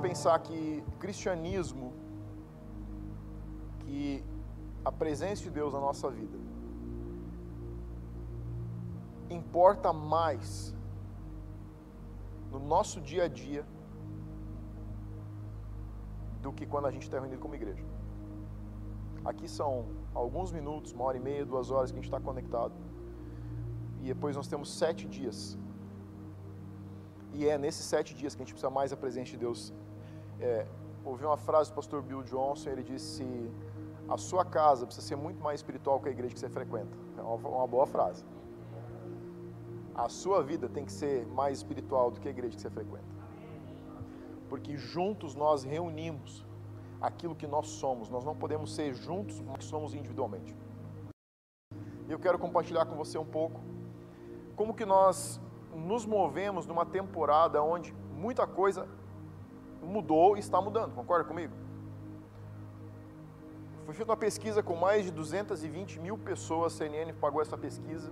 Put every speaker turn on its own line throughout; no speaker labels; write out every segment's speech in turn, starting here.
pensar que cristianismo, que a presença de Deus na nossa vida, importa mais no nosso dia a dia do que quando a gente está reunido como igreja. Aqui são alguns minutos, uma hora e meia, duas horas que a gente está conectado. E depois nós temos sete dias. E é nesses sete dias que a gente precisa mais da presença de Deus. É, ouvi uma frase do pastor Bill Johnson, ele disse: A sua casa precisa ser muito mais espiritual que a igreja que você frequenta. É uma, uma boa frase. A sua vida tem que ser mais espiritual do que a igreja que você frequenta. Porque juntos nós reunimos aquilo que nós somos. Nós não podemos ser juntos, mas somos individualmente. E eu quero compartilhar com você um pouco como que nós nos movemos numa temporada onde muita coisa mudou e está mudando. Concorda comigo? Foi feita uma pesquisa com mais de 220 mil pessoas, a CNN pagou essa pesquisa.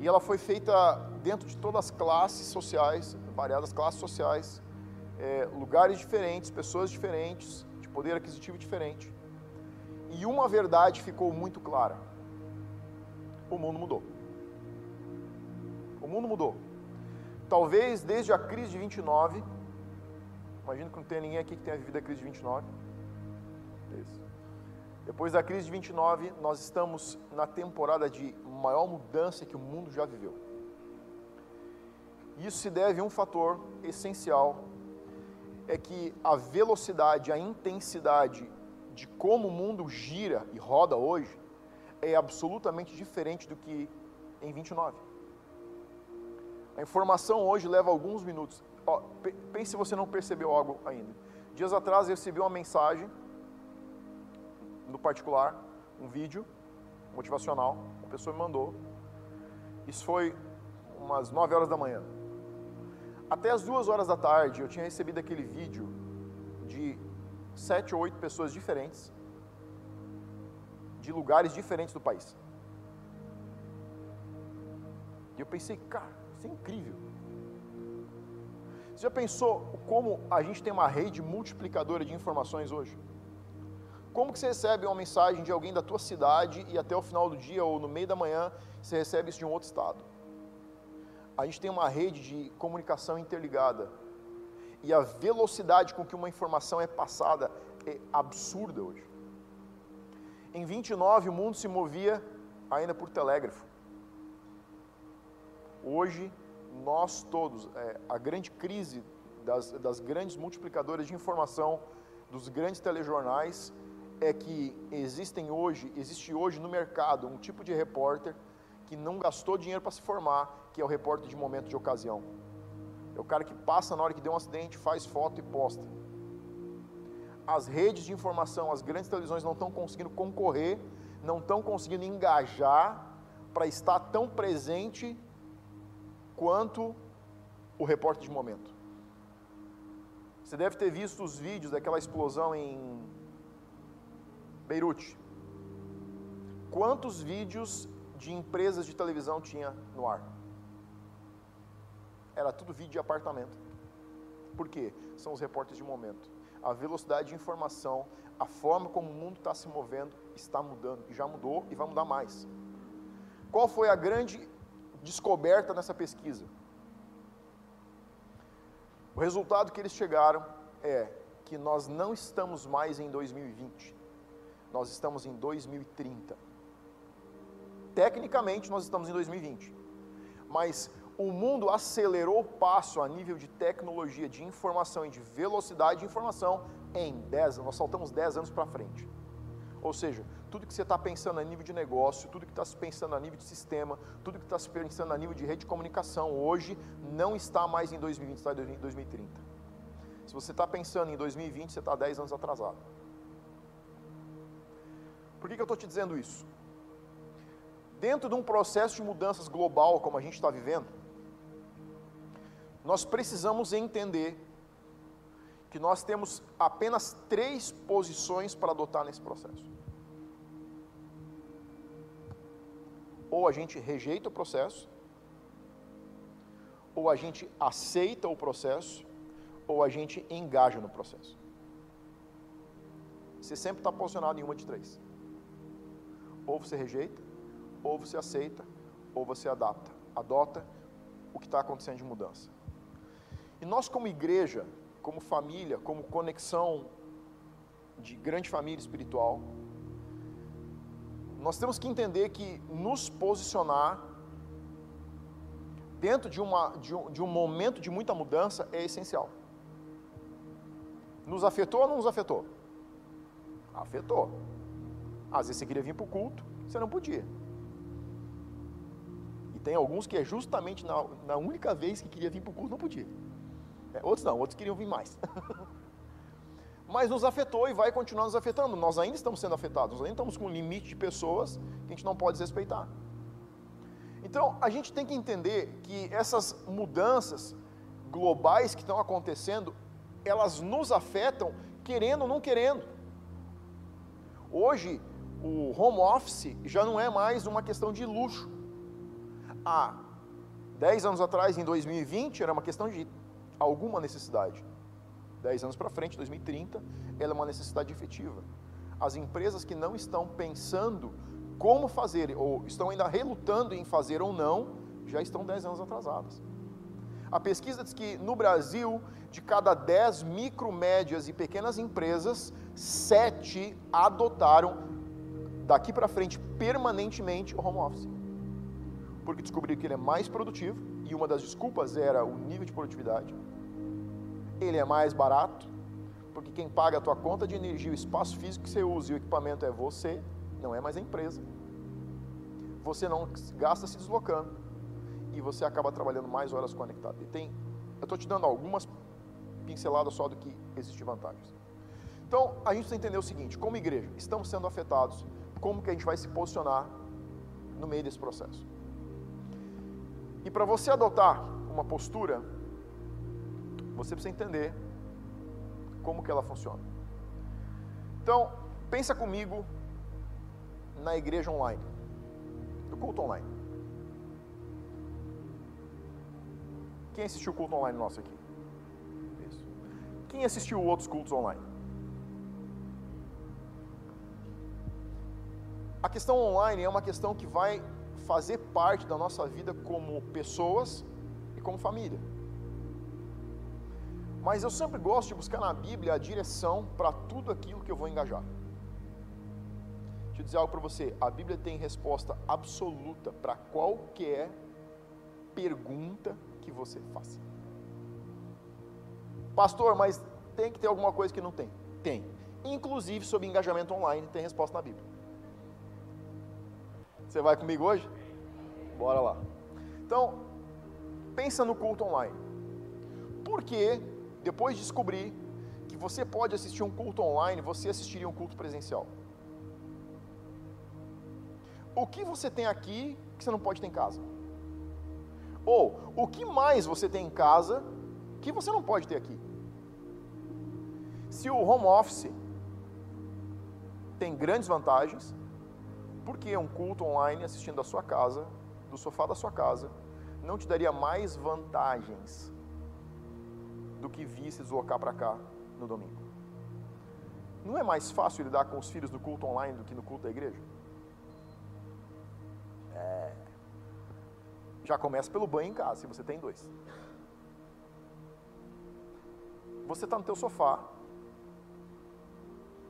E ela foi feita dentro de todas as classes sociais, variadas classes sociais, é, lugares diferentes, pessoas diferentes, de poder aquisitivo diferente. E uma verdade ficou muito clara: o mundo mudou. O mundo mudou. Talvez desde a crise de 29, imagino que não tem ninguém aqui que tenha vivido a crise de 29. Isso. Depois da crise de 29, nós estamos na temporada de maior mudança que o mundo já viveu. Isso se deve a um fator essencial é que a velocidade, a intensidade de como o mundo gira e roda hoje é absolutamente diferente do que em 29. A informação hoje leva alguns minutos. Ó, pense se você não percebeu algo ainda. Dias atrás eu recebi uma mensagem, no particular, um vídeo motivacional, uma pessoa me mandou. Isso foi umas 9 horas da manhã. Até as duas horas da tarde eu tinha recebido aquele vídeo de sete ou oito pessoas diferentes, de lugares diferentes do país. E eu pensei, cara, isso é incrível. Você já pensou como a gente tem uma rede multiplicadora de informações hoje? Como que você recebe uma mensagem de alguém da tua cidade e até o final do dia ou no meio da manhã você recebe isso de um outro estado? a gente tem uma rede de comunicação interligada. E a velocidade com que uma informação é passada é absurda hoje. Em 29, o mundo se movia ainda por telégrafo. Hoje, nós todos, é, a grande crise das, das grandes multiplicadoras de informação, dos grandes telejornais, é que existem hoje, existe hoje no mercado um tipo de repórter que não gastou dinheiro para se formar, que é o repórter de momento de ocasião. É o cara que passa na hora que deu um acidente, faz foto e posta. As redes de informação, as grandes televisões não estão conseguindo concorrer, não estão conseguindo engajar para estar tão presente quanto o repórter de momento. Você deve ter visto os vídeos daquela explosão em Beirute. Quantos vídeos de empresas de televisão tinha no ar? Era tudo vídeo de apartamento. Por quê? São os repórteres de momento. A velocidade de informação, a forma como o mundo está se movendo, está mudando. E já mudou e vai mudar mais. Qual foi a grande descoberta nessa pesquisa? O resultado que eles chegaram é que nós não estamos mais em 2020, nós estamos em 2030. Tecnicamente, nós estamos em 2020, mas o mundo acelerou o passo a nível de tecnologia, de informação e de velocidade de informação em 10 anos. Nós saltamos 10 anos para frente. Ou seja, tudo que você está pensando a nível de negócio, tudo que está se pensando a nível de sistema, tudo que está se pensando a nível de rede de comunicação hoje, não está mais em 2020, está em 2030. Se você está pensando em 2020, você está 10 anos atrasado. Por que, que eu estou te dizendo isso? Dentro de um processo de mudanças global como a gente está vivendo, nós precisamos entender que nós temos apenas três posições para adotar nesse processo. Ou a gente rejeita o processo, ou a gente aceita o processo, ou a gente engaja no processo. Você sempre está posicionado em uma de três. Ou você rejeita, ou você aceita, ou você adapta, adota o que está acontecendo de mudança. E nós, como igreja, como família, como conexão de grande família espiritual, nós temos que entender que nos posicionar dentro de, uma, de, um, de um momento de muita mudança é essencial. Nos afetou ou não nos afetou? Afetou. Às vezes você queria vir para o culto, você não podia. E tem alguns que é justamente na, na única vez que queria vir para o culto, não podia. É, outros não, outros queriam vir mais. Mas nos afetou e vai continuar nos afetando. Nós ainda estamos sendo afetados, nós ainda estamos com um limite de pessoas que a gente não pode desrespeitar. Então, a gente tem que entender que essas mudanças globais que estão acontecendo, elas nos afetam querendo ou não querendo. Hoje, o home office já não é mais uma questão de luxo. Há 10 anos atrás, em 2020, era uma questão de alguma necessidade. 10 anos para frente, 2030, ela é uma necessidade efetiva. As empresas que não estão pensando como fazer, ou estão ainda relutando em fazer ou não, já estão 10 anos atrasadas. A pesquisa diz que no Brasil, de cada 10 micro, médias e pequenas empresas, 7 adotaram daqui para frente permanentemente o home office. Porque descobriram que ele é mais produtivo e uma das desculpas era o nível de produtividade. Ele é mais barato, porque quem paga a tua conta de energia, o espaço físico que você usa e o equipamento é você, não é mais a empresa. Você não gasta se deslocando e você acaba trabalhando mais horas conectado. E tem, eu estou te dando algumas pinceladas só do que existe vantagens. Então, a gente precisa entender o seguinte: como igreja, estamos sendo afetados, como que a gente vai se posicionar no meio desse processo? E para você adotar uma postura, você precisa entender como que ela funciona. Então, pensa comigo na igreja online, no culto online. Quem assistiu o culto online nosso aqui? Isso. Quem assistiu outros cultos online? A questão online é uma questão que vai fazer parte da nossa vida como pessoas e como família. Mas eu sempre gosto de buscar na Bíblia a direção para tudo aquilo que eu vou engajar. Deixa eu dizer algo para você: a Bíblia tem resposta absoluta para qualquer pergunta que você faça. Pastor, mas tem que ter alguma coisa que não tem? Tem. Inclusive sobre engajamento online tem resposta na Bíblia. Você vai comigo hoje? Bora lá. Então, pensa no culto online. Por que, depois de descobrir que você pode assistir um culto online, você assistiria um culto presencial? O que você tem aqui que você não pode ter em casa? Ou, o que mais você tem em casa que você não pode ter aqui? Se o home office tem grandes vantagens, por que um culto online assistindo da sua casa, do sofá da sua casa, não te daria mais vantagens do que vir se deslocar para cá no domingo? Não é mais fácil lidar com os filhos do culto online do que no culto da igreja? É. Já começa pelo banho em casa, se você tem dois. Você está no teu sofá,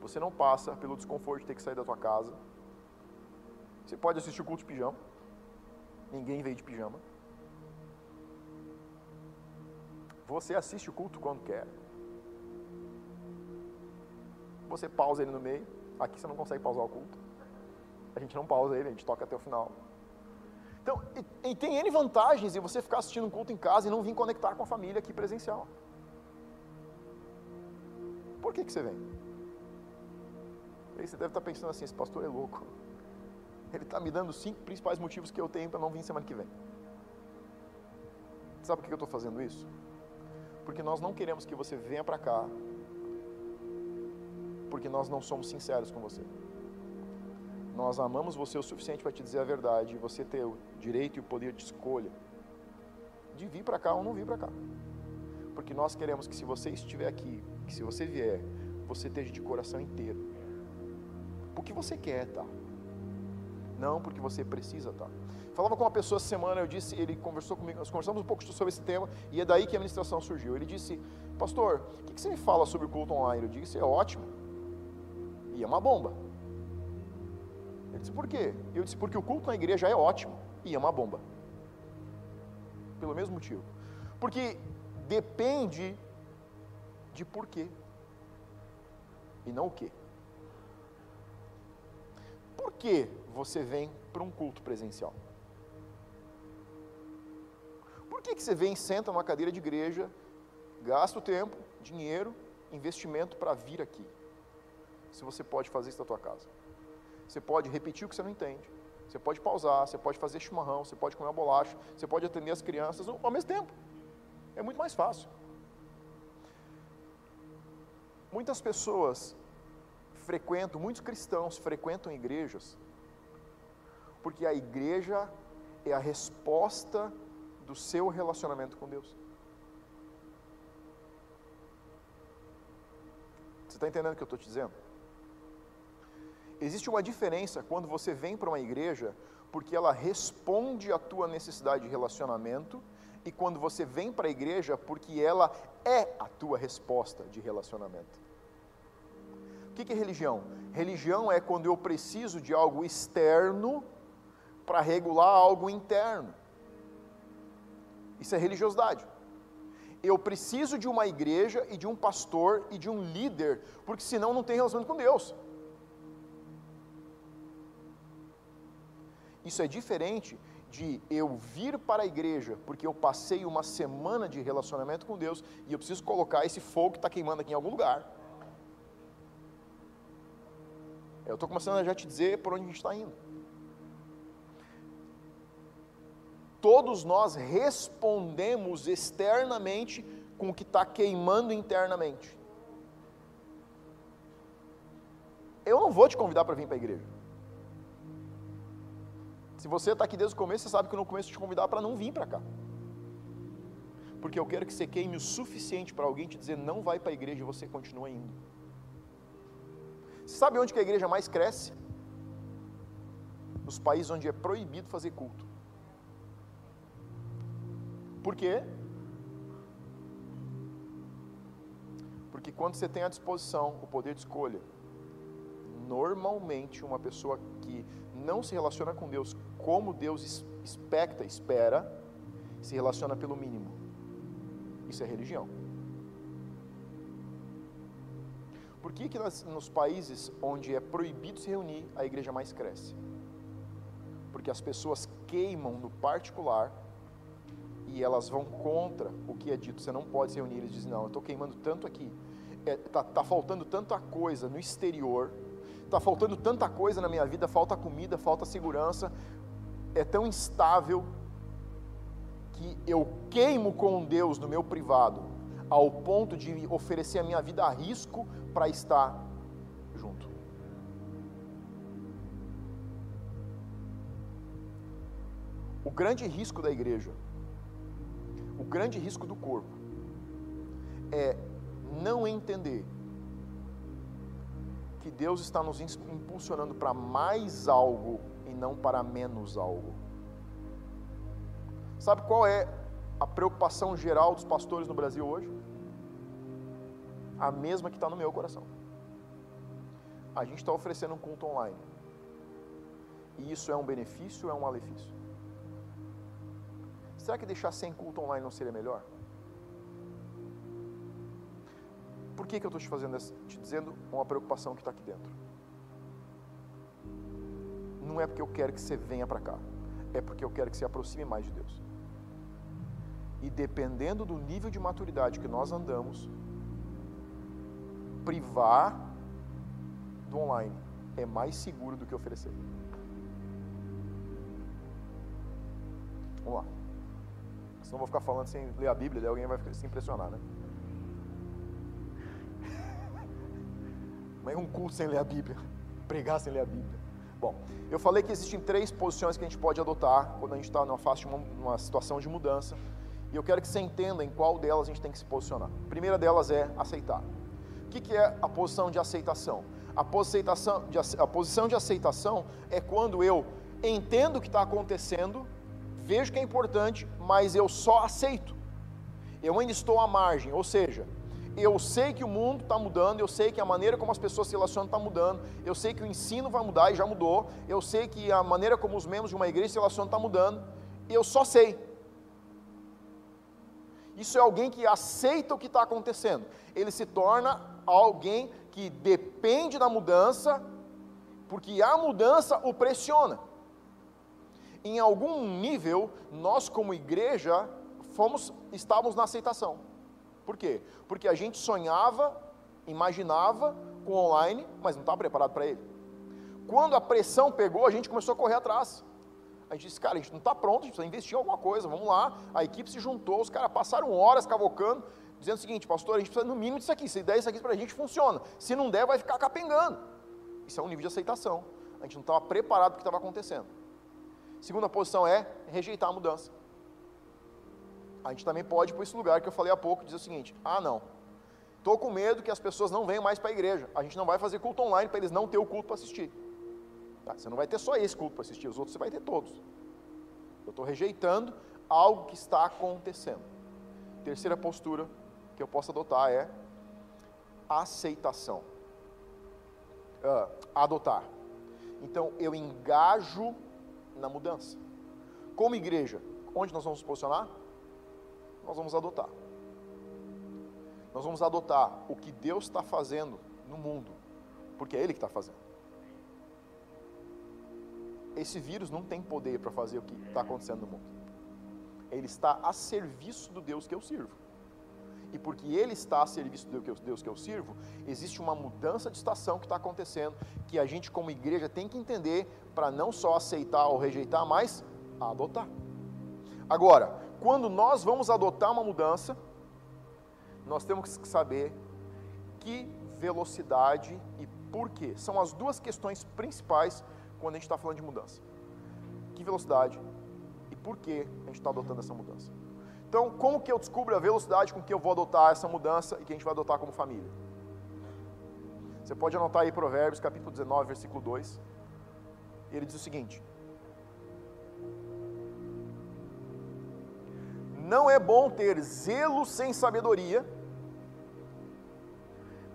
você não passa pelo desconforto de ter que sair da tua casa. Você pode assistir o culto de pijama. Ninguém veio de pijama. Você assiste o culto quando quer. Você pausa ele no meio. Aqui você não consegue pausar o culto. A gente não pausa ele, a gente toca até o final. Então, e, e tem N vantagens em você ficar assistindo um culto em casa e não vir conectar com a família aqui presencial. Por que, que você vem? Aí você deve estar pensando assim, esse pastor é louco. Ele está me dando cinco principais motivos que eu tenho para não vir semana que vem. Sabe por que eu estou fazendo isso? Porque nós não queremos que você venha para cá, porque nós não somos sinceros com você nós amamos você o suficiente para te dizer a verdade e você ter o direito e o poder de escolha de vir para cá ou não vir para cá. Porque nós queremos que se você estiver aqui, que se você vier, você esteja de coração inteiro. Porque você quer, tá? Não porque você precisa, tá? Falava com uma pessoa essa semana, eu disse, ele conversou comigo, nós conversamos um pouco sobre esse tema, e é daí que a ministração surgiu. Ele disse, pastor, o que, que você me fala sobre o culto online? Eu disse, é ótimo. E é uma bomba. Ele disse, por quê? Eu disse, porque o culto na igreja é ótimo e é uma bomba. Pelo mesmo motivo. Porque depende de porquê e não o quê. Por que você vem para um culto presencial? Que, que você vem, senta numa cadeira de igreja, gasta o tempo, dinheiro, investimento para vir aqui? Se você pode fazer isso na tua casa. Você pode repetir o que você não entende. Você pode pausar, você pode fazer chimarrão, você pode comer uma bolacha, você pode atender as crianças ao mesmo tempo. É muito mais fácil. Muitas pessoas frequentam, muitos cristãos frequentam igrejas, porque a igreja é a resposta do seu relacionamento com Deus. Você está entendendo o que eu estou te dizendo? Existe uma diferença quando você vem para uma igreja porque ela responde à tua necessidade de relacionamento e quando você vem para a igreja porque ela é a tua resposta de relacionamento. O que é religião? Religião é quando eu preciso de algo externo para regular algo interno. Isso é religiosidade. Eu preciso de uma igreja e de um pastor e de um líder, porque senão não tem relacionamento com Deus. Isso é diferente de eu vir para a igreja porque eu passei uma semana de relacionamento com Deus e eu preciso colocar esse fogo que está queimando aqui em algum lugar. Eu estou começando a já te dizer por onde a gente está indo. Todos nós respondemos externamente com o que está queimando internamente. Eu não vou te convidar para vir para a igreja. Se você está aqui desde o começo, você sabe que eu no começo te convidar para não vir para cá. Porque eu quero que você queime o suficiente para alguém te dizer não vai para a igreja e você continua indo. Você sabe onde que a igreja mais cresce? Nos países onde é proibido fazer culto. Por quê? Porque quando você tem à disposição o poder de escolha, normalmente uma pessoa que não se relaciona com Deus como Deus expecta, espera, se relaciona pelo mínimo. Isso é religião. Por que, que nas, nos países onde é proibido se reunir, a igreja mais cresce? Porque as pessoas queimam no particular e elas vão contra o que é dito. Você não pode se reunir. Eles dizem: Não, eu estou queimando tanto aqui. Está é, tá, tá faltando tanta coisa no exterior. Está faltando tanta coisa na minha vida. Falta comida, falta segurança é tão instável que eu queimo com Deus no meu privado, ao ponto de oferecer a minha vida a risco para estar junto. O grande risco da igreja, o grande risco do corpo, é não entender que Deus está nos impulsionando para mais algo e não para menos algo. Sabe qual é a preocupação geral dos pastores no Brasil hoje? A mesma que está no meu coração. A gente está oferecendo um culto online. E isso é um benefício ou é um malefício? Será que deixar sem culto online não seria melhor? Por que, que eu estou te fazendo te dizendo uma preocupação que está aqui dentro? não é porque eu quero que você venha para cá, é porque eu quero que você aproxime mais de Deus. E dependendo do nível de maturidade que nós andamos, privar do online é mais seguro do que oferecer. Vamos lá. Senão vou ficar falando sem ler a Bíblia, daí alguém vai se impressionar, né? Mas é um culto sem ler a Bíblia. Pregar sem ler a Bíblia. Bom, eu falei que existem três posições que a gente pode adotar quando a gente está numa, fase, uma, numa situação de mudança. E eu quero que você entenda em qual delas a gente tem que se posicionar. A primeira delas é aceitar. O que, que é a posição de aceitação? A, posição de, a posição de aceitação é quando eu entendo o que está acontecendo, vejo que é importante, mas eu só aceito. Eu ainda estou à margem, ou seja, eu sei que o mundo está mudando, eu sei que a maneira como as pessoas se relacionam está mudando, eu sei que o ensino vai mudar e já mudou, eu sei que a maneira como os membros de uma igreja se relacionam está mudando, eu só sei. Isso é alguém que aceita o que está acontecendo. Ele se torna alguém que depende da mudança, porque a mudança o pressiona. Em algum nível, nós como igreja fomos, estávamos na aceitação. Por quê? Porque a gente sonhava, imaginava com online, mas não estava preparado para ele. Quando a pressão pegou, a gente começou a correr atrás. A gente disse, cara, a gente não está pronto, a gente precisa investir em alguma coisa, vamos lá. A equipe se juntou, os caras passaram horas cavocando, dizendo o seguinte, pastor, a gente precisa no mínimo disso aqui, se der isso aqui para a gente, funciona. Se não der, vai ficar capengando. Isso é um nível de aceitação. A gente não estava preparado para o que estava acontecendo. Segunda posição é rejeitar a mudança. A gente também pode ir para esse lugar que eu falei há pouco, dizer o seguinte: ah, não, estou com medo que as pessoas não venham mais para a igreja. A gente não vai fazer culto online para eles não ter o culto para assistir. Tá, você não vai ter só esse culto para assistir, os outros você vai ter todos. Eu estou rejeitando algo que está acontecendo. Terceira postura que eu posso adotar é aceitação. Uh, adotar. Então eu engajo na mudança. Como igreja, onde nós vamos posicionar? Nós vamos adotar. Nós vamos adotar o que Deus está fazendo no mundo, porque é Ele que está fazendo esse vírus não tem poder para fazer o que está acontecendo no mundo. Ele está a serviço do Deus que eu sirvo. E porque ele está a serviço do Deus que eu sirvo, existe uma mudança de estação que está acontecendo, que a gente, como igreja, tem que entender para não só aceitar ou rejeitar, mas adotar. Agora, quando nós vamos adotar uma mudança, nós temos que saber que velocidade e por quê. São as duas questões principais quando a gente está falando de mudança. Que velocidade e por que a gente está adotando essa mudança. Então, como que eu descubro a velocidade com que eu vou adotar essa mudança e que a gente vai adotar como família? Você pode anotar aí Provérbios, capítulo 19, versículo 2. Ele diz o seguinte: Não é bom ter zelo sem sabedoria,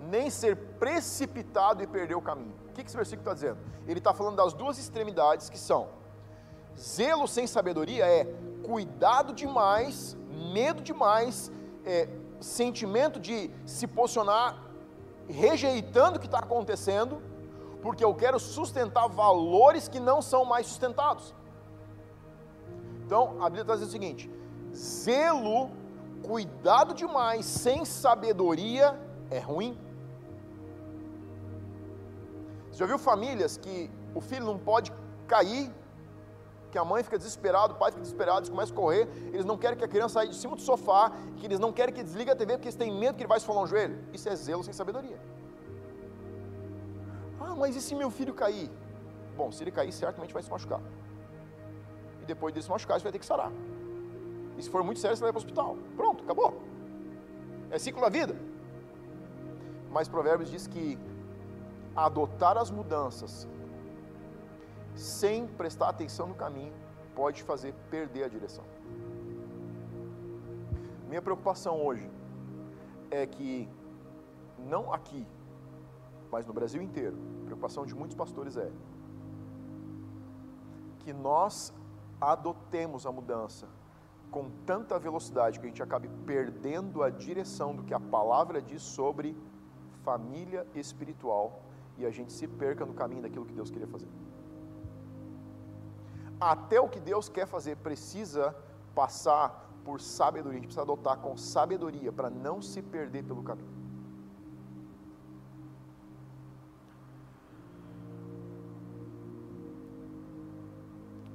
nem ser precipitado e perder o caminho que, que esse versículo está dizendo? Ele está falando das duas extremidades que são zelo sem sabedoria é cuidado demais, medo demais, é, sentimento de se posicionar rejeitando o que está acontecendo, porque eu quero sustentar valores que não são mais sustentados. Então, a Bíblia está dizendo o seguinte: zelo, cuidado demais, sem sabedoria é ruim. Já viu famílias que o filho não pode cair, que a mãe fica desesperada, o pai fica desesperado, eles começam a correr, eles não querem que a criança saia de cima do sofá, que eles não querem que desligue a TV porque eles têm medo que ele vai esfolar um joelho. Isso é zelo sem sabedoria. Ah, mas e se meu filho cair? Bom, se ele cair, certamente vai se machucar. E depois de se machucar, você vai ter que sarar. E se for muito sério, você vai para o hospital. Pronto, acabou. É ciclo da vida. Mas Provérbios diz que adotar as mudanças sem prestar atenção no caminho pode fazer perder a direção. Minha preocupação hoje é que, não aqui, mas no Brasil inteiro, a preocupação de muitos pastores é que nós adotemos a mudança com tanta velocidade que a gente acabe perdendo a direção do que a palavra diz sobre família espiritual e a gente se perca no caminho daquilo que Deus queria fazer. Até o que Deus quer fazer precisa passar por sabedoria, a gente precisa adotar com sabedoria para não se perder pelo caminho.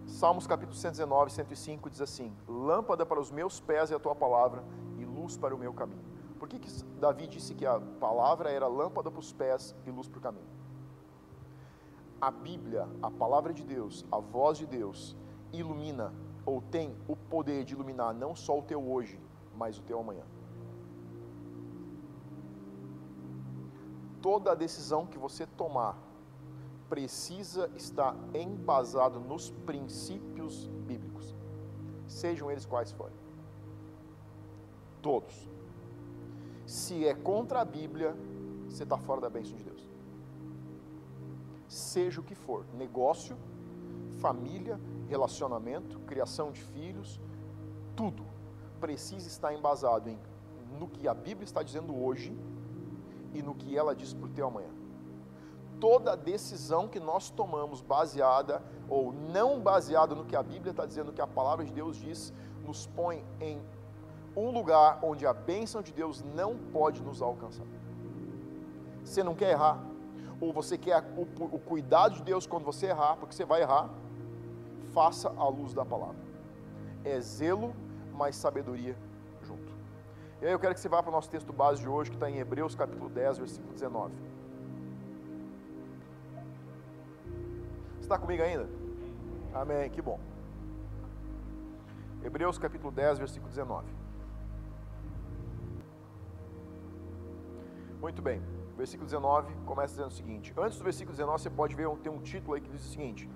Salmos capítulo 119, 105 diz assim: Lâmpada para os meus pés é a tua palavra e luz para o meu caminho. Por que, que Davi disse que a palavra era lâmpada para os pés e luz para o caminho? A Bíblia, a palavra de Deus, a voz de Deus, ilumina ou tem o poder de iluminar não só o teu hoje, mas o teu amanhã. Toda decisão que você tomar precisa estar embasado nos princípios bíblicos, sejam eles quais forem. Todos. Se é contra a Bíblia, você está fora da bênção de Deus. Seja o que for, negócio, família, relacionamento, criação de filhos, tudo precisa estar embasado em no que a Bíblia está dizendo hoje e no que ela diz para o teu amanhã. Toda decisão que nós tomamos baseada ou não baseada no que a Bíblia está dizendo, que a palavra de Deus diz, nos põe em um lugar onde a bênção de Deus não pode nos alcançar. Você não quer errar, ou você quer o, o cuidado de Deus quando você errar, porque você vai errar, faça a luz da palavra. É zelo, mas sabedoria junto. E aí eu quero que você vá para o nosso texto base de hoje, que está em Hebreus capítulo 10, versículo 19. Você está comigo ainda? Amém, que bom. Hebreus capítulo 10, versículo 19. Muito bem, versículo 19 começa dizendo o seguinte: Antes do versículo 19, você pode ver, tem um título aí que diz o seguinte: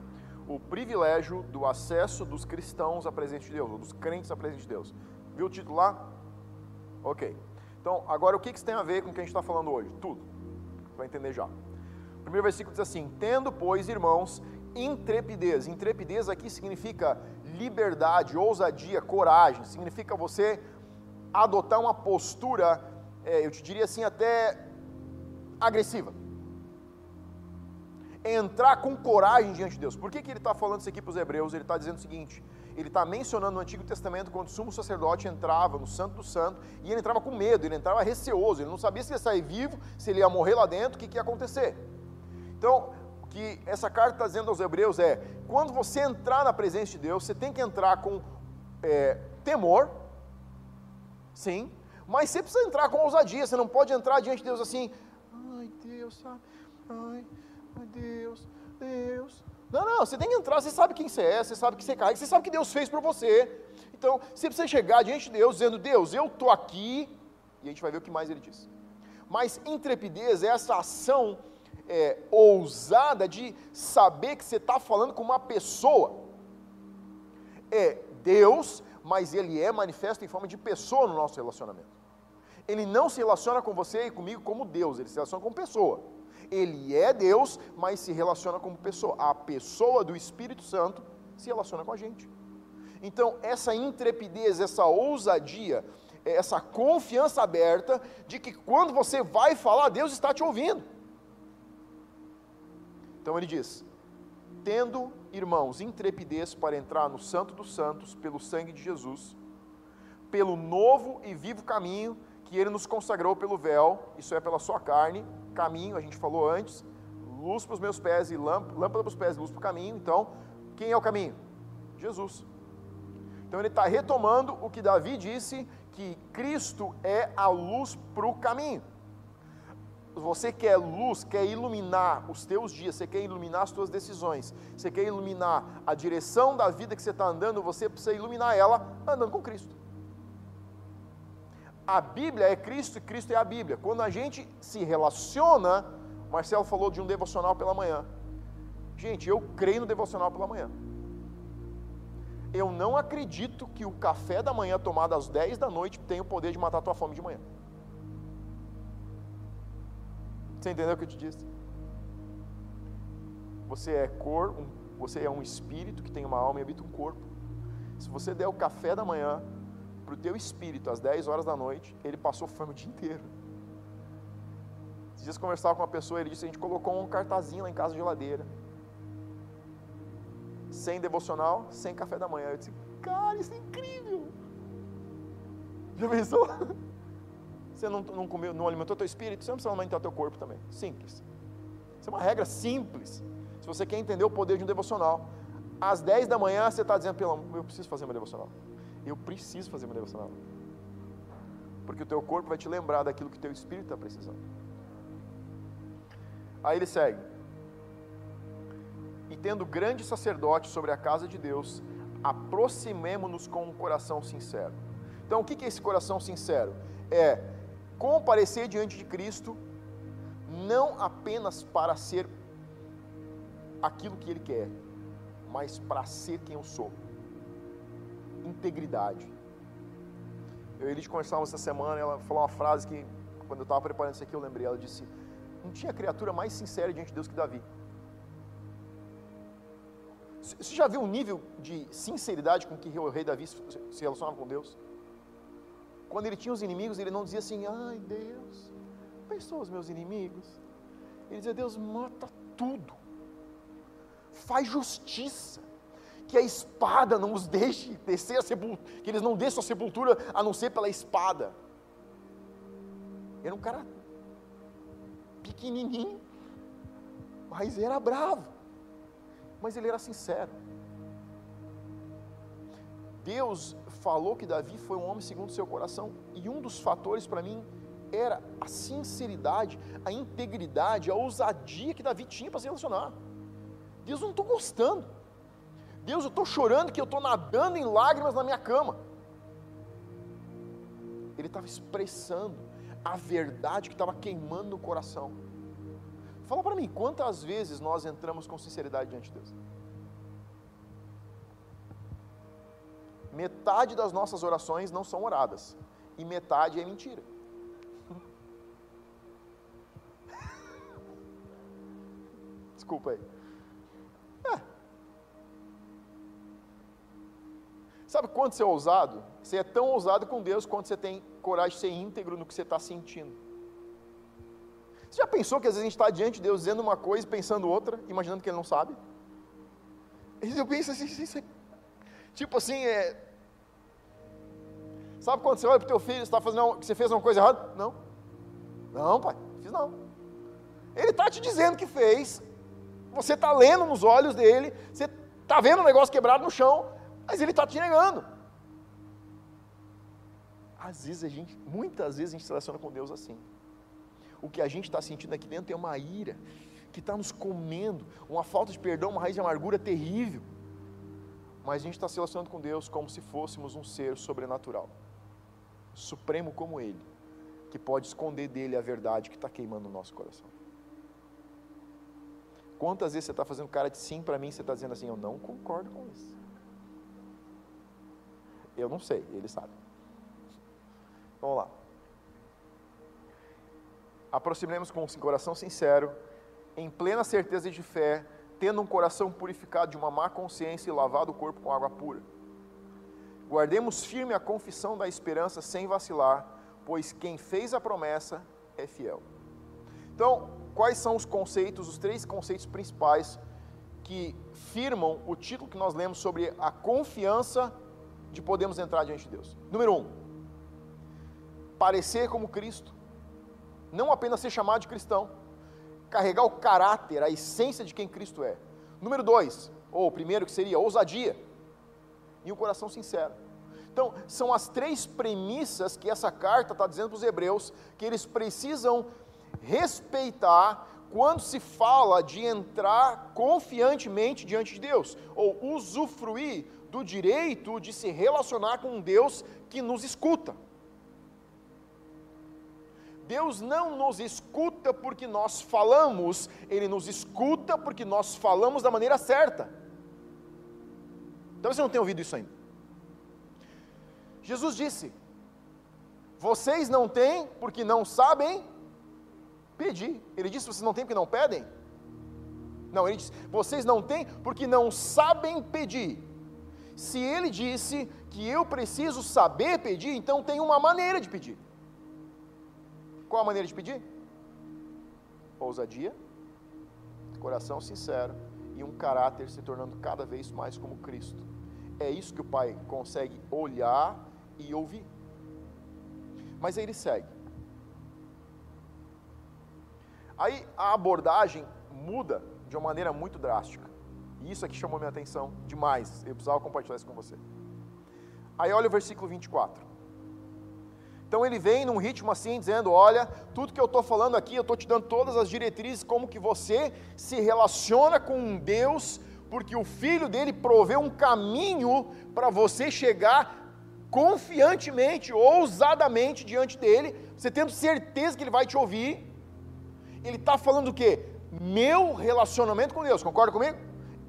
O privilégio do acesso dos cristãos à presença de Deus, ou dos crentes à presença de Deus. Viu o título lá? Ok. Então, agora o que isso tem a ver com o que a gente está falando hoje? Tudo. Vai entender já. O primeiro versículo diz assim: Tendo, pois, irmãos, intrepidez. Intrepidez aqui significa liberdade, ousadia, coragem. Significa você adotar uma postura é, eu te diria assim, até agressiva. Entrar com coragem diante de Deus. Por que, que ele está falando isso aqui para os hebreus? Ele está dizendo o seguinte: ele está mencionando no Antigo Testamento quando o sumo sacerdote entrava no Santo do Santo e ele entrava com medo, ele entrava receoso, ele não sabia se ia sair vivo, se ele ia morrer lá dentro, o que, que ia acontecer. Então, o que essa carta está dizendo aos hebreus é: quando você entrar na presença de Deus, você tem que entrar com é, temor, sim, mas você precisa entrar com ousadia, você não pode entrar diante de Deus assim, Deus, sabe? Ai, ai Deus, Deus. Não, não, você tem que entrar, você sabe quem você é, você sabe que você carrega, você sabe que Deus fez para você. Então, você precisa chegar diante de Deus dizendo, Deus, eu estou aqui, e a gente vai ver o que mais ele diz. Mas intrepidez é essa ação é, ousada de saber que você está falando com uma pessoa. É Deus, mas ele é manifesto em forma de pessoa no nosso relacionamento ele não se relaciona com você e comigo como Deus, ele se relaciona como pessoa. Ele é Deus, mas se relaciona como pessoa. A pessoa do Espírito Santo se relaciona com a gente. Então, essa intrepidez, essa ousadia, essa confiança aberta de que quando você vai falar, Deus está te ouvindo. Então ele diz: tendo, irmãos, intrepidez para entrar no Santo dos Santos pelo sangue de Jesus, pelo novo e vivo caminho que ele nos consagrou pelo véu, isso é pela sua carne, caminho, a gente falou antes, luz para os meus pés e lâmpada para os pés e luz para o caminho. Então, quem é o caminho? Jesus. Então ele está retomando o que Davi disse, que Cristo é a luz para o caminho. Você quer luz, quer iluminar os teus dias, você quer iluminar as tuas decisões, você quer iluminar a direção da vida que você está andando, você precisa iluminar ela andando com Cristo. A Bíblia é Cristo e Cristo é a Bíblia. Quando a gente se relaciona, Marcelo falou de um devocional pela manhã. Gente, eu creio no devocional pela manhã. Eu não acredito que o café da manhã tomado às 10 da noite tem o poder de matar a tua fome de manhã. Você entendeu o que eu te disse? Você é cor, um, você é um espírito que tem uma alma e habita um corpo. Se você der o café da manhã para o teu espírito às 10 horas da noite, ele passou fome o dia inteiro. Dias conversava com uma pessoa, ele disse, a gente colocou um cartazinho lá em casa de geladeira. Sem devocional, sem café da manhã. Eu disse, cara, isso é incrível. Já pensou? Você não, não, comeu, não alimentou teu espírito, você não precisa alimentar teu corpo também. Simples. Isso é uma regra simples. Se você quer entender o poder de um devocional, às 10 da manhã você está dizendo, pelo eu preciso fazer meu devocional. Eu preciso fazer uma devocional. Porque o teu corpo vai te lembrar daquilo que o teu espírito está precisando. Aí ele segue. E tendo grande sacerdote sobre a casa de Deus, aproximemo-nos com um coração sincero. Então, o que é esse coração sincero? É comparecer diante de Cristo, não apenas para ser aquilo que Ele quer, mas para ser quem eu sou. Integridade. Eu e Elis conversávamos essa semana, ela falou uma frase que, quando eu estava preparando isso aqui, eu lembrei. Ela disse: Não tinha criatura mais sincera diante de Deus que Davi. Você já viu um nível de sinceridade com que o rei Davi se relacionava com Deus? Quando ele tinha os inimigos, ele não dizia assim: Ai Deus, pensou os meus inimigos. Ele dizia: Deus, mata tudo, faz justiça, que a espada não os deixe descer a sepultura, que eles não deixem a sepultura a não ser pela espada. Era um cara pequenininho, mas era bravo mas ele era sincero. Deus falou que Davi foi um homem segundo seu coração, e um dos fatores para mim era a sinceridade, a integridade, a ousadia que Davi tinha para se relacionar. Deus, eu não estou gostando. Deus, eu estou chorando que eu estou nadando em lágrimas na minha cama. Ele estava expressando a verdade que estava queimando no coração. Fala para mim, quantas vezes nós entramos com sinceridade diante de Deus? Metade das nossas orações não são oradas, e metade é mentira. Desculpa aí. É. Sabe quanto você é ousado? Você é tão ousado com Deus quanto você tem coragem de ser íntegro no que você está sentindo. Você já pensou que às vezes a gente está diante de Deus dizendo uma coisa e pensando outra, imaginando que Ele não sabe? Eu penso assim, assim tipo assim, é... sabe quando você olha para o teu filho, está fazendo, que você fez uma coisa errada? Não, não, pai, fiz não. Ele está te dizendo que fez, você está lendo nos olhos dele, você está vendo um negócio quebrado no chão, mas ele está te negando. Às vezes a gente, muitas vezes a gente se relaciona com Deus assim o que a gente está sentindo aqui dentro é uma ira que está nos comendo, uma falta de perdão, uma raiz de amargura terrível. Mas a gente está se relacionando com Deus como se fôssemos um ser sobrenatural, supremo como Ele, que pode esconder dele a verdade que está queimando o nosso coração. Quantas vezes você está fazendo cara de sim para mim, você está dizendo assim, eu não concordo com isso. Eu não sei, ele sabe. Vamos lá aproximemos com um coração sincero, em plena certeza de fé, tendo um coração purificado de uma má consciência e lavado o corpo com água pura. Guardemos firme a confissão da esperança sem vacilar, pois quem fez a promessa é fiel. Então, quais são os conceitos, os três conceitos principais que firmam o título que nós lemos sobre a confiança de podermos entrar diante de Deus? Número um, parecer como Cristo. Não apenas ser chamado de cristão, carregar o caráter, a essência de quem Cristo é. Número dois, ou primeiro que seria ousadia e um coração sincero. Então, são as três premissas que essa carta está dizendo para os hebreus que eles precisam respeitar quando se fala de entrar confiantemente diante de Deus, ou usufruir do direito de se relacionar com um Deus que nos escuta. Deus não nos escuta porque nós falamos, Ele nos escuta porque nós falamos da maneira certa. Talvez você não tenha ouvido isso ainda. Jesus disse: Vocês não têm porque não sabem pedir. Ele disse: Vocês não têm porque não pedem? Não, ele disse: Vocês não têm porque não sabem pedir. Se ele disse que eu preciso saber pedir, então tem uma maneira de pedir. Qual a maneira de pedir? Ousadia, coração sincero e um caráter se tornando cada vez mais como Cristo. É isso que o Pai consegue olhar e ouvir. Mas aí ele segue. Aí a abordagem muda de uma maneira muito drástica. E isso aqui chamou minha atenção demais. Eu precisava compartilhar isso com você. Aí olha o versículo 24. Então ele vem num ritmo assim, dizendo: Olha, tudo que eu estou falando aqui, eu estou te dando todas as diretrizes, como que você se relaciona com um Deus porque o filho dele proveu um caminho para você chegar confiantemente, ousadamente diante dele, você tendo certeza que ele vai te ouvir. Ele está falando o quê? Meu relacionamento com Deus, concorda comigo?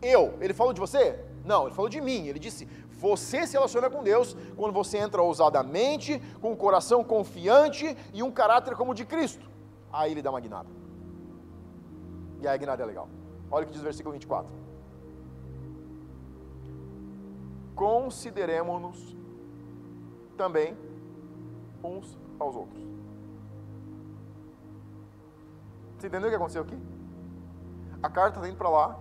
Eu, ele falou de você? Não, ele falou de mim. Ele disse: você se relaciona com Deus quando você entra ousadamente, com um coração confiante e um caráter como o de Cristo. Aí ele dá uma guinada. E a guinada é legal. Olha o que diz o versículo 24. Consideremos-nos também uns aos outros. Você entendeu o que aconteceu aqui? A carta está indo para lá.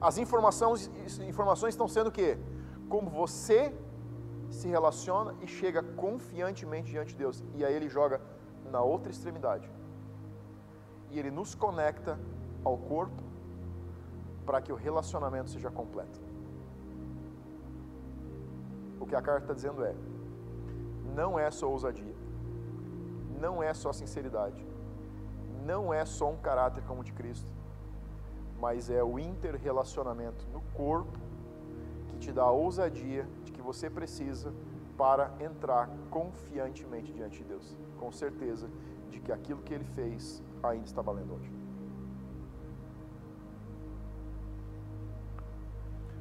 As informações, informações estão sendo o quê? Como você se relaciona e chega confiantemente diante de Deus. E aí ele joga na outra extremidade. E ele nos conecta ao corpo para que o relacionamento seja completo. O que a carta está dizendo é: não é só ousadia, não é só sinceridade, não é só um caráter como o de Cristo, mas é o interrelacionamento no corpo que te dá a ousadia de que você precisa para entrar confiantemente diante de Deus, com certeza de que aquilo que ele fez ainda está valendo hoje.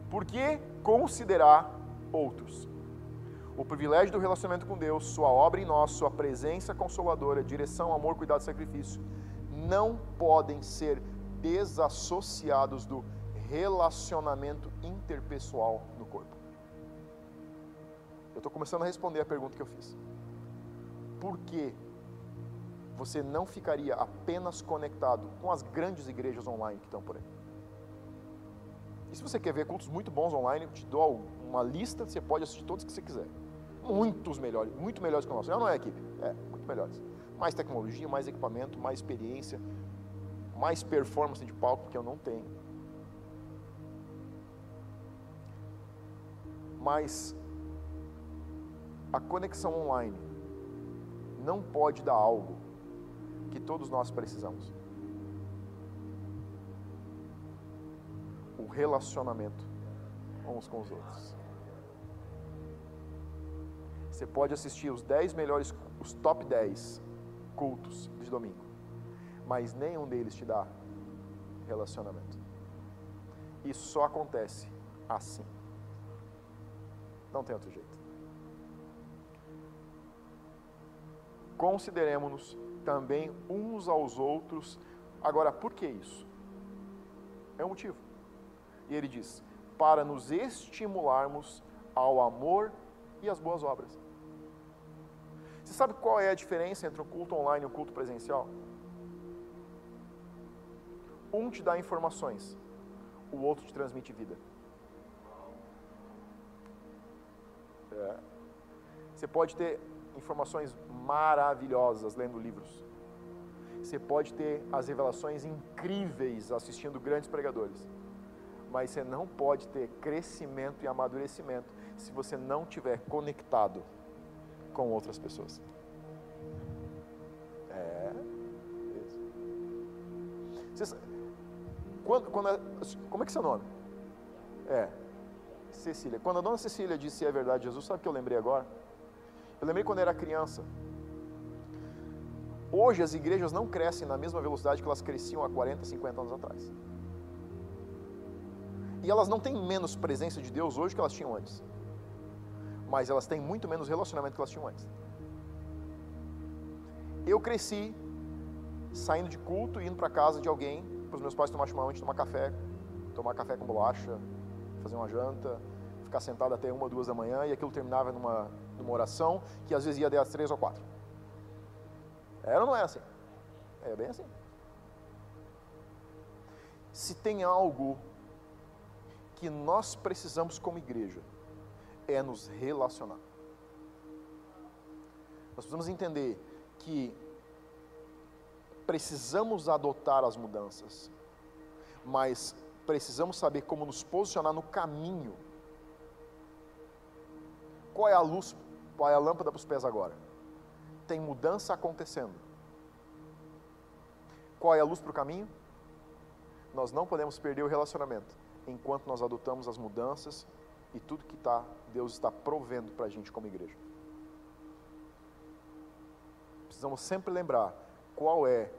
Por que considerar outros? O privilégio do relacionamento com Deus, Sua obra em nós, Sua presença consoladora, direção, amor, cuidado e sacrifício, não podem ser desassociados do relacionamento interpessoal no corpo. Eu estou começando a responder a pergunta que eu fiz. Por que você não ficaria apenas conectado com as grandes igrejas online que estão por aí? E se você quer ver cultos muito bons online, eu te dou uma lista, você pode assistir todos que você quiser. Muitos melhores, muito melhores que o nosso. Não, não é equipe, é, muito melhores. Mais tecnologia, mais equipamento, mais experiência, mais performance de palco, que eu não tenho. Mas a conexão online não pode dar algo que todos nós precisamos. O relacionamento uns com os outros. Você pode assistir os 10 melhores, os top 10 cultos de domingo, mas nenhum deles te dá relacionamento. Isso só acontece assim. Não tem outro jeito. Consideremos-nos também uns aos outros. Agora, por que isso? É um motivo. E ele diz: para nos estimularmos ao amor e às boas obras. Você sabe qual é a diferença entre um culto online e um culto presencial? Um te dá informações, o outro te transmite vida. É. Você pode ter informações maravilhosas lendo livros. Você pode ter as revelações incríveis assistindo grandes pregadores. Mas você não pode ter crescimento e amadurecimento se você não tiver conectado com outras pessoas. É. Isso. quando, quando a, como é que é seu nome? É. Cecília. Quando a dona Cecília disse é verdade, Jesus, sabe o que eu lembrei agora? Eu lembrei quando era criança. Hoje as igrejas não crescem na mesma velocidade que elas cresciam há 40, 50 anos atrás. E elas não têm menos presença de Deus hoje que elas tinham antes mas elas têm muito menos relacionamento que elas tinham antes. Eu cresci saindo de culto e indo para casa de alguém, para os meus pais tomar chimarrão, tomar café, tomar café com bolacha, fazer uma janta, ficar sentado até uma, duas da manhã e aquilo terminava numa, numa oração que às vezes ia até às três ou quatro. Era ou não é assim? É bem assim. Se tem algo que nós precisamos como igreja, é nos relacionar. Nós precisamos entender que precisamos adotar as mudanças, mas precisamos saber como nos posicionar no caminho. Qual é a luz, qual é a lâmpada para os pés agora? Tem mudança acontecendo. Qual é a luz para o caminho? Nós não podemos perder o relacionamento enquanto nós adotamos as mudanças e tudo que tá, Deus está provendo para a gente como igreja. Precisamos sempre lembrar qual é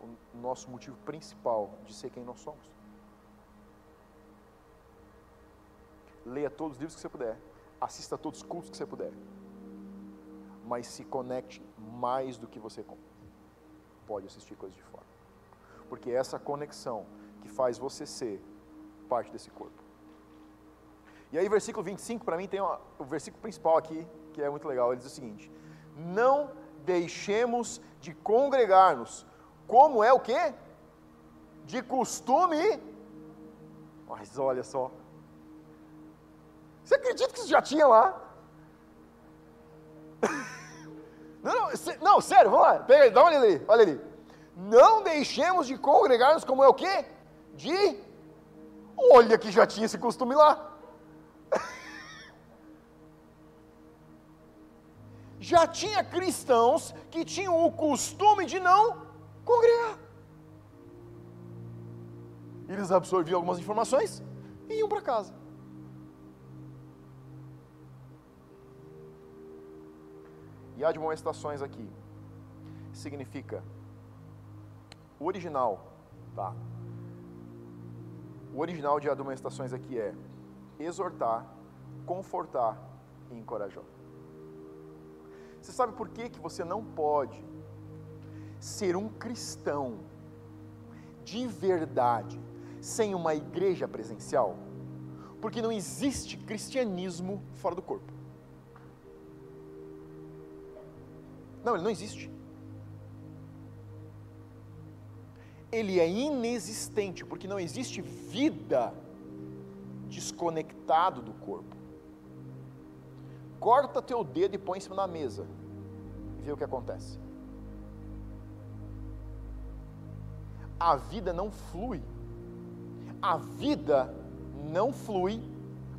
o nosso motivo principal de ser quem nós somos. Leia todos os livros que você puder, assista todos os cultos que você puder, mas se conecte mais do que você pode assistir coisas de fora, porque é essa conexão que faz você ser parte desse corpo. E aí, versículo 25, para mim, tem uma, o versículo principal aqui, que é muito legal. Ele diz o seguinte: Não deixemos de congregar-nos, como é o que? De costume. Mas olha só. Você acredita que isso já tinha lá? Não, não, não, sério, vamos lá, pega, dá uma olha ali, olha ali. Não deixemos de congregar-nos como é o quê? De. Olha que já tinha esse costume lá. já tinha cristãos que tinham o costume de não congregar. Eles absorviam algumas informações e iam para casa. E admoestações aqui significa o original, tá? O original de admoestações aqui é exortar, confortar e encorajar. Você sabe por que, que você não pode ser um cristão de verdade sem uma igreja presencial? Porque não existe cristianismo fora do corpo. Não, ele não existe. Ele é inexistente, porque não existe vida desconectado do corpo. Corta teu dedo e põe em cima da mesa. E vê o que acontece. A vida não flui. A vida não flui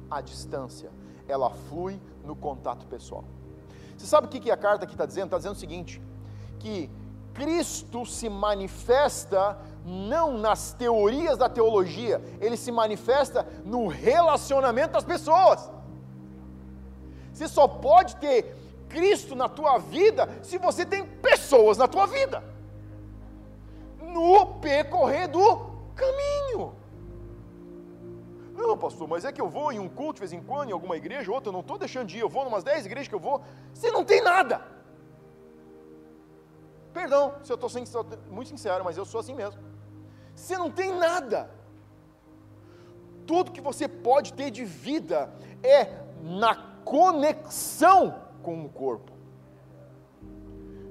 à distância. Ela flui no contato pessoal. Você sabe o que a carta aqui está dizendo? Está dizendo o seguinte: que Cristo se manifesta não nas teorias da teologia, ele se manifesta no relacionamento das pessoas. Você só pode ter Cristo na tua vida se você tem pessoas na tua vida. No percorrer do caminho. Não, pastor, mas é que eu vou em um culto de vez em quando, em alguma igreja, outra, eu não estou deixando de ir, eu vou em umas 10 igrejas que eu vou. Você não tem nada. Perdão, se eu estou muito sincero, mas eu sou assim mesmo. Você não tem nada. Tudo que você pode ter de vida é na conexão com o corpo.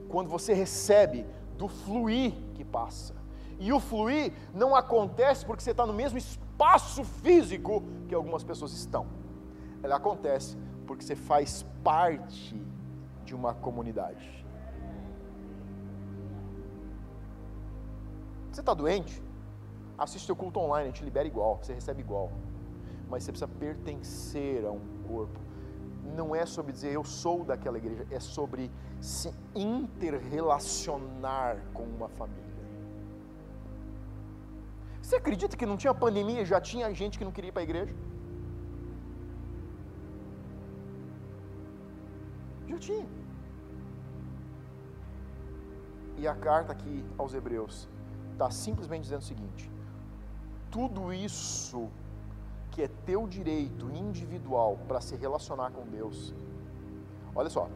Quando você recebe do fluir que passa. E o fluir não acontece porque você está no mesmo espaço físico que algumas pessoas estão. Ela acontece porque você faz parte de uma comunidade. Você está doente? Assiste o culto online, a gente libera igual, você recebe igual. Mas você precisa pertencer a um corpo não é sobre dizer eu sou daquela igreja, é sobre se interrelacionar com uma família. Você acredita que não tinha pandemia, já tinha gente que não queria ir para a igreja? Já tinha. E a carta aqui aos Hebreus está simplesmente dizendo o seguinte: tudo isso que é teu direito individual para se relacionar com Deus. Olha só,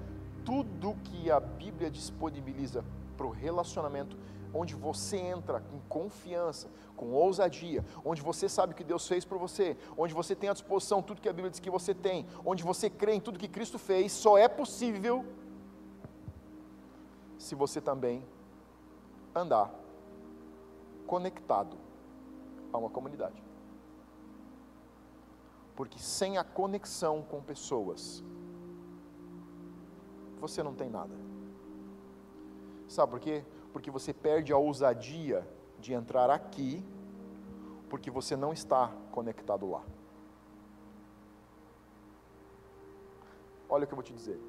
tudo que a Bíblia disponibiliza para o relacionamento, onde você entra com confiança, com ousadia, onde você sabe o que Deus fez por você, onde você tem à disposição tudo que a Bíblia diz que você tem, onde você crê em tudo que Cristo fez, só é possível se você também andar conectado a uma comunidade. Porque sem a conexão com pessoas, você não tem nada. Sabe por quê? Porque você perde a ousadia de entrar aqui, porque você não está conectado lá. Olha o que eu vou te dizer.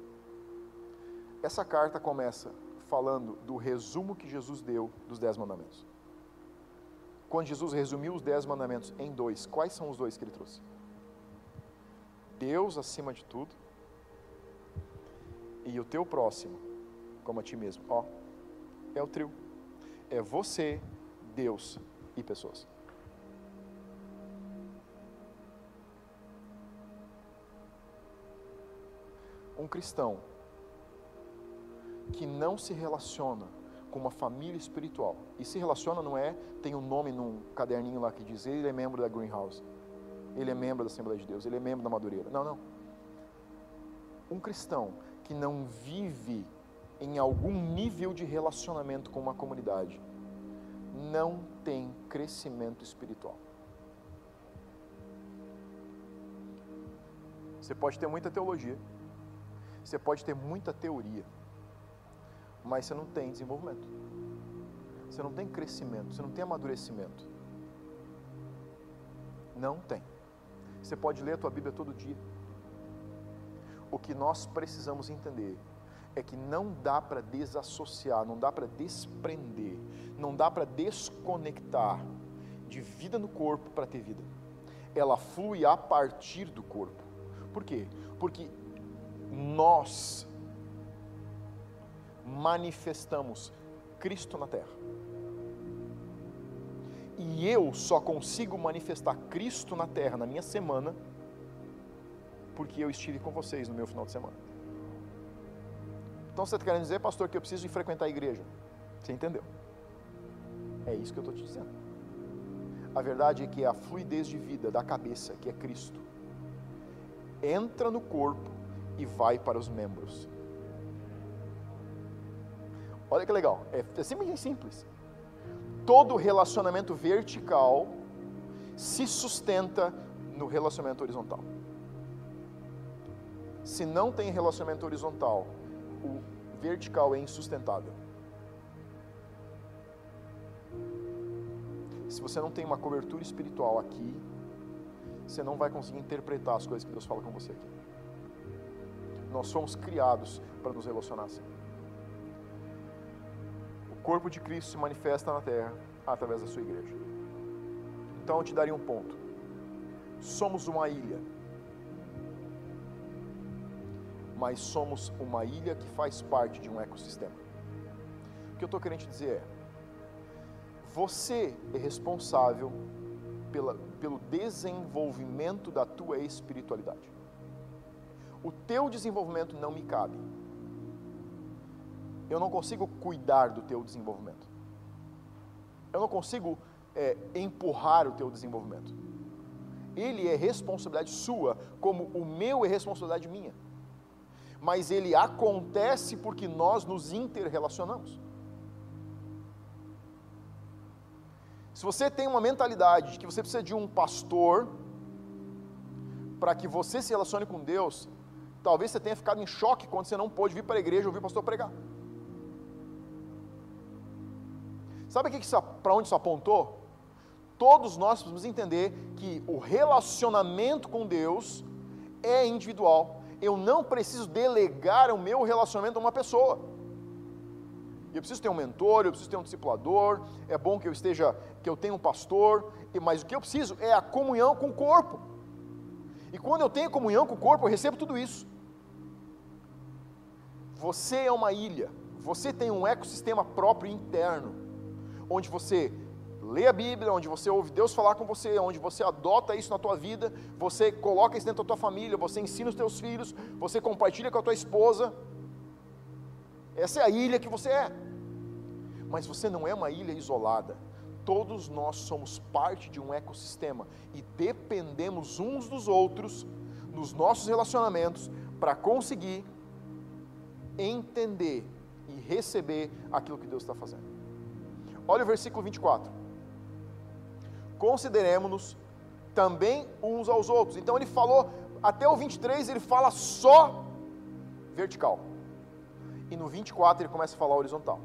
Essa carta começa falando do resumo que Jesus deu dos Dez Mandamentos. Quando Jesus resumiu os dez mandamentos em dois, quais são os dois que ele trouxe? Deus acima de tudo e o teu próximo como a ti mesmo. Ó, é o trio. É você, Deus e pessoas. Um cristão que não se relaciona com uma família espiritual. E se relaciona não é, tem um nome num caderninho lá que diz, ele é membro da Greenhouse. Ele é membro da Assembleia de Deus, ele é membro da Madureira. Não, não. Um cristão que não vive em algum nível de relacionamento com uma comunidade não tem crescimento espiritual. Você pode ter muita teologia, você pode ter muita teoria, mas você não tem desenvolvimento. Você não tem crescimento, você não tem amadurecimento. Não tem. Você pode ler a tua Bíblia todo dia. O que nós precisamos entender é que não dá para desassociar, não dá para desprender, não dá para desconectar de vida no corpo para ter vida. Ela flui a partir do corpo. Por quê? Porque nós manifestamos Cristo na terra. E eu só consigo manifestar Cristo na terra na minha semana porque eu estive com vocês no meu final de semana. Então você está querendo dizer, pastor, que eu preciso ir frequentar a igreja? Você entendeu? É isso que eu estou te dizendo. A verdade é que a fluidez de vida da cabeça, que é Cristo, entra no corpo e vai para os membros. Olha que legal, é, é simplesmente simples. Todo relacionamento vertical se sustenta no relacionamento horizontal. Se não tem relacionamento horizontal, o vertical é insustentável. Se você não tem uma cobertura espiritual aqui, você não vai conseguir interpretar as coisas que Deus fala com você aqui. Nós somos criados para nos relacionar assim corpo de Cristo se manifesta na terra através da sua igreja. Então eu te daria um ponto. Somos uma ilha. Mas somos uma ilha que faz parte de um ecossistema. O que eu estou querendo te dizer é: você é responsável pela, pelo desenvolvimento da tua espiritualidade. O teu desenvolvimento não me cabe eu não consigo cuidar do teu desenvolvimento. Eu não consigo é, empurrar o teu desenvolvimento. Ele é responsabilidade sua, como o meu é responsabilidade minha. Mas ele acontece porque nós nos interrelacionamos. Se você tem uma mentalidade de que você precisa de um pastor para que você se relacione com Deus, talvez você tenha ficado em choque quando você não pôde vir para a igreja ouvir o pastor pregar. Sabe para onde isso apontou? Todos nós precisamos entender que o relacionamento com Deus é individual. Eu não preciso delegar o meu relacionamento a uma pessoa. Eu preciso ter um mentor, eu preciso ter um discipulador, é bom que eu esteja, que eu tenha um pastor, mas o que eu preciso é a comunhão com o corpo. E quando eu tenho comunhão com o corpo, eu recebo tudo isso. Você é uma ilha, você tem um ecossistema próprio interno onde você lê a Bíblia, onde você ouve Deus falar com você, onde você adota isso na tua vida, você coloca isso dentro da tua família, você ensina os teus filhos, você compartilha com a tua esposa. Essa é a ilha que você é. Mas você não é uma ilha isolada. Todos nós somos parte de um ecossistema e dependemos uns dos outros nos nossos relacionamentos para conseguir entender e receber aquilo que Deus está fazendo. Olha o versículo 24. Consideremos-nos também uns aos outros. Então ele falou, até o 23 ele fala só vertical. E no 24 ele começa a falar horizontal.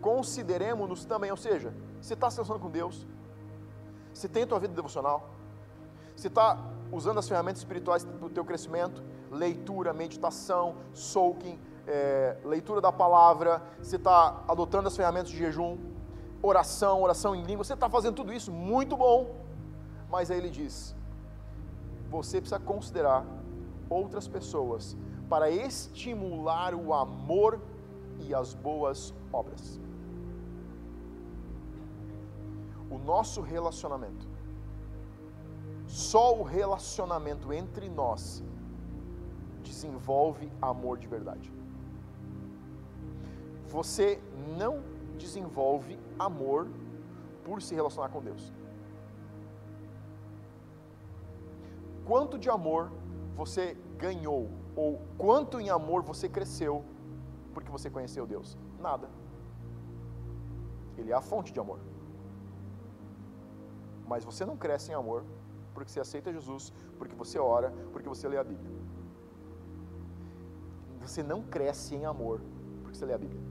Consideremos-nos também, ou seja, você está se relacionando com Deus, você tem a tua vida devocional, você está usando as ferramentas espirituais para o teu crescimento, leitura, meditação, soaking, é, leitura da palavra, você está adotando as ferramentas de jejum, oração, oração em língua, você está fazendo tudo isso, muito bom. Mas aí ele diz: você precisa considerar outras pessoas para estimular o amor e as boas obras. O nosso relacionamento, só o relacionamento entre nós desenvolve amor de verdade. Você não desenvolve amor por se relacionar com Deus. Quanto de amor você ganhou ou quanto em amor você cresceu porque você conheceu Deus? Nada. Ele é a fonte de amor. Mas você não cresce em amor porque você aceita Jesus, porque você ora, porque você lê a Bíblia. Você não cresce em amor porque você lê a Bíblia.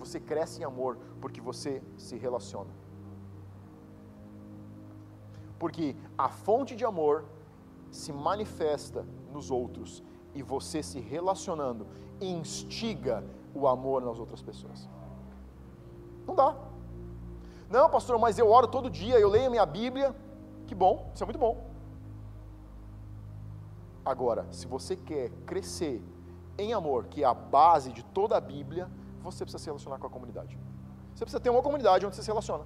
Você cresce em amor porque você se relaciona. Porque a fonte de amor se manifesta nos outros e você se relacionando instiga o amor nas outras pessoas. Não dá. Não, pastor, mas eu oro todo dia, eu leio a minha Bíblia. Que bom, isso é muito bom. Agora, se você quer crescer em amor, que é a base de toda a Bíblia, você precisa se relacionar com a comunidade. Você precisa ter uma comunidade onde você se relaciona.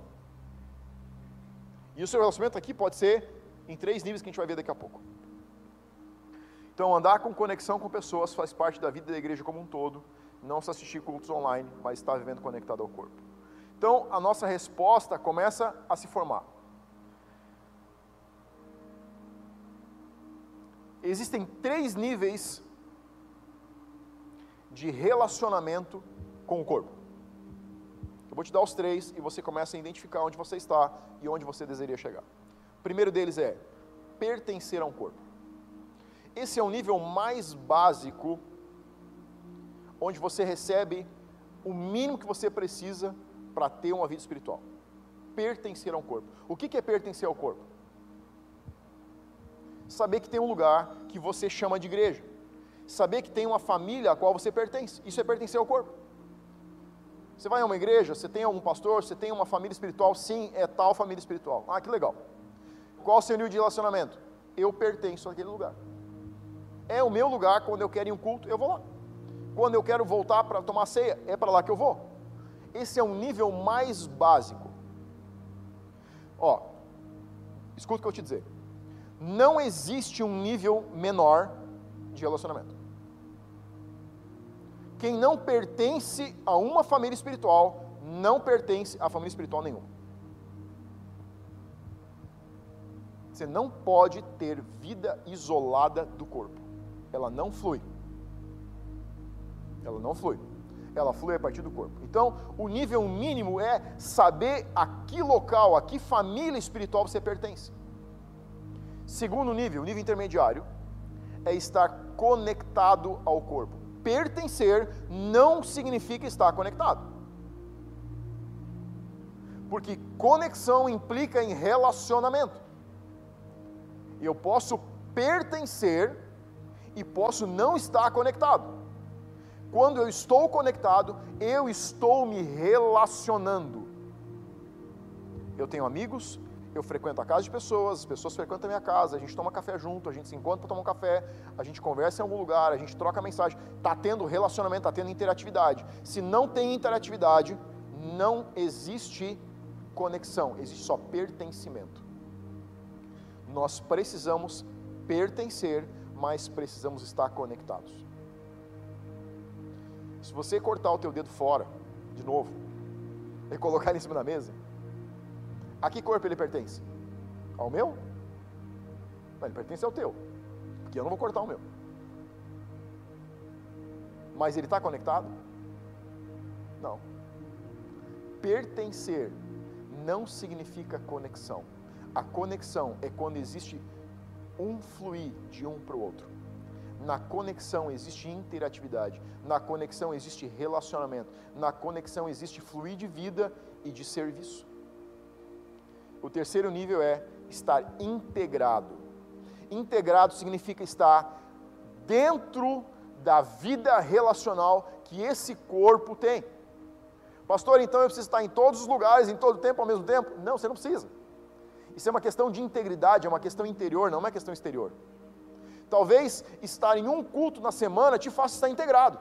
E o seu relacionamento aqui pode ser em três níveis que a gente vai ver daqui a pouco. Então, andar com conexão com pessoas faz parte da vida da igreja como um todo. Não se assistir cultos online, mas estar vivendo conectado ao corpo. Então, a nossa resposta começa a se formar. Existem três níveis de relacionamento com o corpo. Eu vou te dar os três e você começa a identificar onde você está e onde você desejaria chegar. O primeiro deles é pertencer a um corpo. Esse é o nível mais básico, onde você recebe o mínimo que você precisa para ter uma vida espiritual. Pertencer a um corpo. O que é pertencer ao corpo? Saber que tem um lugar que você chama de igreja. Saber que tem uma família a qual você pertence. Isso é pertencer ao corpo. Você vai a uma igreja, você tem algum pastor, você tem uma família espiritual, sim, é tal família espiritual. Ah, que legal. Qual o seu nível de relacionamento? Eu pertenço àquele lugar. É o meu lugar, quando eu quero ir um culto, eu vou lá. Quando eu quero voltar para tomar ceia, é para lá que eu vou. Esse é um nível mais básico. Ó, escuta o que eu te dizer. Não existe um nível menor de relacionamento. Quem não pertence a uma família espiritual, não pertence a família espiritual nenhuma. Você não pode ter vida isolada do corpo ela não flui. Ela não flui. Ela flui a partir do corpo. Então, o nível mínimo é saber a que local, a que família espiritual você pertence. Segundo nível, o nível intermediário, é estar conectado ao corpo. Pertencer não significa estar conectado. Porque conexão implica em relacionamento. Eu posso pertencer e posso não estar conectado. Quando eu estou conectado, eu estou me relacionando. Eu tenho amigos, eu frequento a casa de pessoas, as pessoas frequentam a minha casa, a gente toma café junto, a gente se encontra para tomar um café, a gente conversa em algum lugar, a gente troca mensagem, está tendo relacionamento, está tendo interatividade. Se não tem interatividade, não existe conexão, existe só pertencimento. Nós precisamos pertencer mas precisamos estar conectados. Se você cortar o teu dedo fora, de novo, e colocar em cima da mesa, a que corpo ele pertence? Ao meu? Não, ele pertence ao teu, porque eu não vou cortar o meu. Mas ele está conectado? Não. Pertencer não significa conexão. A conexão é quando existe um fluir de um para o outro. Na conexão existe interatividade, na conexão existe relacionamento, na conexão existe fluir de vida e de serviço. O terceiro nível é estar integrado. Integrado significa estar dentro da vida relacional que esse corpo tem. Pastor, então eu preciso estar em todos os lugares, em todo tempo, ao mesmo tempo? Não, você não precisa. Isso é uma questão de integridade, é uma questão interior, não é uma questão exterior. Talvez estar em um culto na semana te faça estar integrado.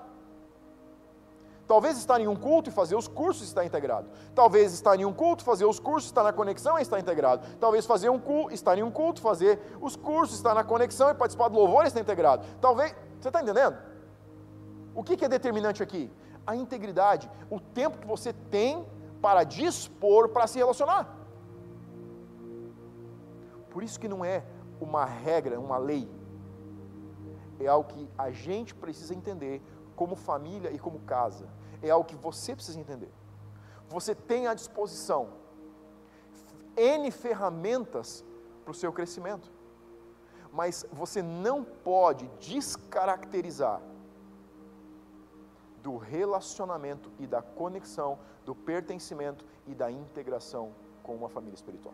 Talvez estar em um culto e fazer os cursos está integrado. Talvez estar em um culto, fazer os cursos, estar na conexão e estar integrado. Talvez fazer um culto, estar em um culto, fazer os cursos, estar na conexão e participar do louvor está integrado. Talvez, você está entendendo? O que, que é determinante aqui? A integridade, o tempo que você tem para dispor para se relacionar. Por isso que não é uma regra, uma lei. É algo que a gente precisa entender como família e como casa. É algo que você precisa entender. Você tem à disposição N ferramentas para o seu crescimento. Mas você não pode descaracterizar do relacionamento e da conexão, do pertencimento e da integração com uma família espiritual.